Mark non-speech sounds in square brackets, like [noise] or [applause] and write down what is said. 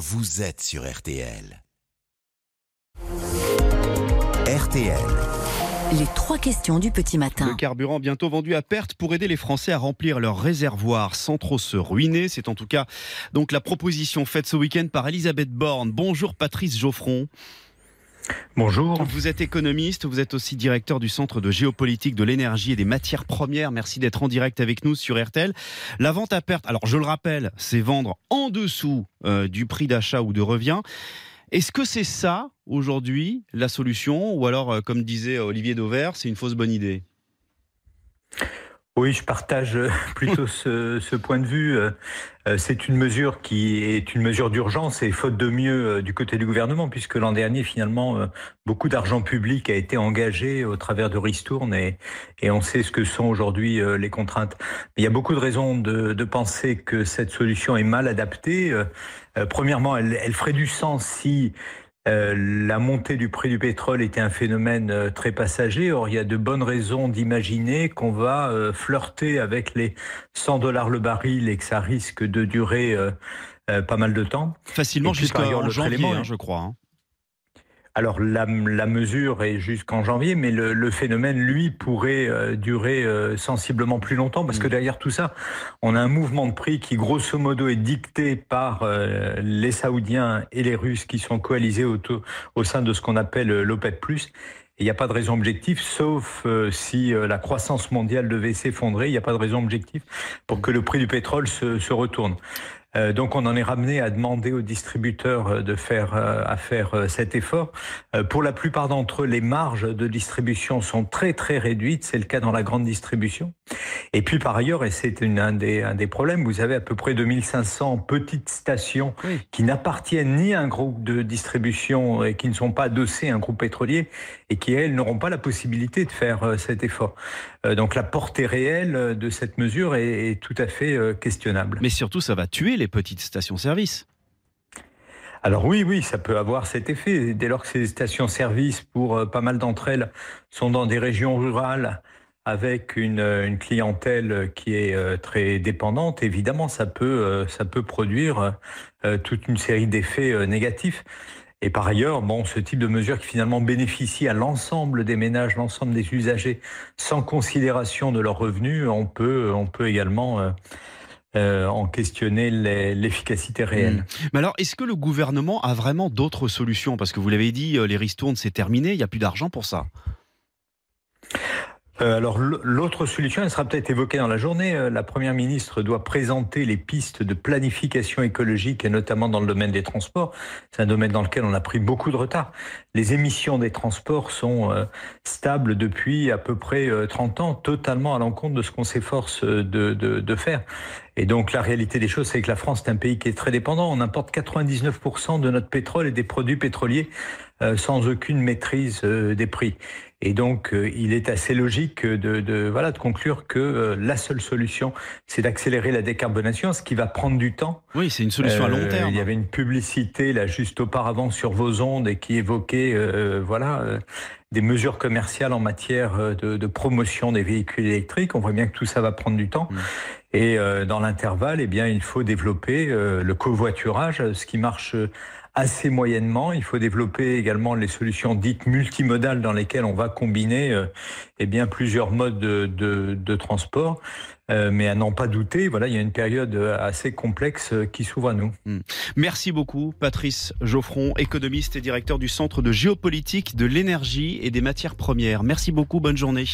vous êtes sur RTL. RTL. Les trois questions du petit matin. Le carburant bientôt vendu à perte pour aider les Français à remplir leurs réservoirs sans trop se ruiner. C'est en tout cas donc la proposition faite ce week-end par Elisabeth Borne. Bonjour Patrice Geoffron. Bonjour. Vous êtes économiste, vous êtes aussi directeur du Centre de géopolitique de l'énergie et des matières premières. Merci d'être en direct avec nous sur RTL. La vente à perte, alors je le rappelle, c'est vendre en dessous euh, du prix d'achat ou de revient. Est-ce que c'est ça, aujourd'hui, la solution? Ou alors, euh, comme disait Olivier Dauvert, c'est une fausse bonne idée? Oui, je partage euh, [laughs] plutôt ce, point de vue. Euh, c'est une mesure qui est une mesure d'urgence et faute de mieux du côté du gouvernement, puisque l'an dernier, finalement, beaucoup d'argent public a été engagé au travers de Ristourne et, et on sait ce que sont aujourd'hui les contraintes. il y a beaucoup de raisons de, penser que cette solution est mal adaptée. Premièrement, elle, elle ferait du sens si euh, la montée du prix du pétrole était un phénomène euh, très passager. Or, il y a de bonnes raisons d'imaginer qu'on va euh, flirter avec les 100 dollars le baril et que ça risque de durer pas mal de temps. Facilement jusqu'en janvier, hein, je crois. Hein. Alors la, mesure est jusqu'en janvier, mais le, phénomène, lui, pourrait euh, durer euh, sensiblement plus longtemps, parce que mm. derrière tout ça, on a un mouvement de prix qui, grosso modo, est dicté par euh, les Saoudiens et les Russes qui sont coalisés au, au sein de ce qu'on appelle l'OPEP+. Il n'y a pas de raison objective, sauf si la croissance mondiale devait s'effondrer, il n'y a pas de raison objective pour que le prix du pétrole se, se retourne. Euh, donc on en est ramené à demander aux distributeurs euh, de faire euh, à faire cet effort. pour la plupart d'entre eux, les marges de distribution sont très très réduites. C'est le cas dans la grande distribution. Et puis par ailleurs, et c'est un des, un des problèmes, vous avez à peu près 2500 petites stations qui n'appartiennent ni à un groupe de distribution et qui ne sont pas adossées à un groupe pétrolier et qui, elles, n'auront pas la possibilité de faire cet effort. donc la portée réelle de cette mesure est, est tout à fait questionnable. Mais surtout, ça va tuer les petites stations-service. Alors oui, oui, ça peut avoir cet effet. Dès lors que ces stations-service, pour euh, pas mal d'entre elles, sont dans des régions rurales avec une, une clientèle qui est euh, très dépendante, évidemment, ça peut, euh, ça peut produire toute une série d'effets négatifs. Et par ailleurs, bon, ce type de mesure qui finalement bénéficie à l'ensemble des ménages, l'ensemble des usagers, sans considération de leurs revenus, on peut, on peut également euh, en questionner l'efficacité réelle. Hmm. Mais alors, est-ce que le gouvernement a vraiment d'autres solutions? Parce que vous l'avez dit, euh, les ristournes, c'est terminé, il n'y a plus d'argent pour ça. Euh, alors l'autre solution, elle sera peut-être évoquée dans la journée. Euh, la Première ministre doit présenter les pistes de planification écologique, et notamment dans le domaine des transports. C'est un domaine dans lequel on a pris beaucoup de retard. Les émissions des transports sont euh, stables depuis à peu près 30 ans, totalement à l'encontre de ce qu'on s'efforce de, de, de, faire. Et donc la réalité des choses, c'est que la France est un pays qui est très dépendant. On importe 99% de notre pétrole et des produits pétroliers sans aucune maîtrise des prix. Et donc, euh, il est assez logique de, de, voilà, de conclure que euh, la seule solution, c'est d'accélérer la décarbonation, ce qui va prendre du temps. Oui, c'est une solution à long terme. Il y avait une publicité là juste auparavant sur vos ondes et qui évoquait voilà des mesures commerciales en matière de, de, promotion des véhicules électriques. On voit bien que tout ça va prendre du temps. Mm. Et dans l'intervalle, eh bien, il faut développer le covoiturage, ce qui marche assez moyennement. Il faut développer également les solutions dites multimodales dans lesquelles on va combiner euh, eh bien plusieurs modes de, de, transport. Euh, mais à n'en pas douter, voilà, il y a une période assez complexe qui s'ouvre à nous. Hmm. Merci beaucoup, Patrice Geoffron, économiste et directeur du Centre de géopolitique de l'énergie et des matières premières. Merci beaucoup, bonne journée.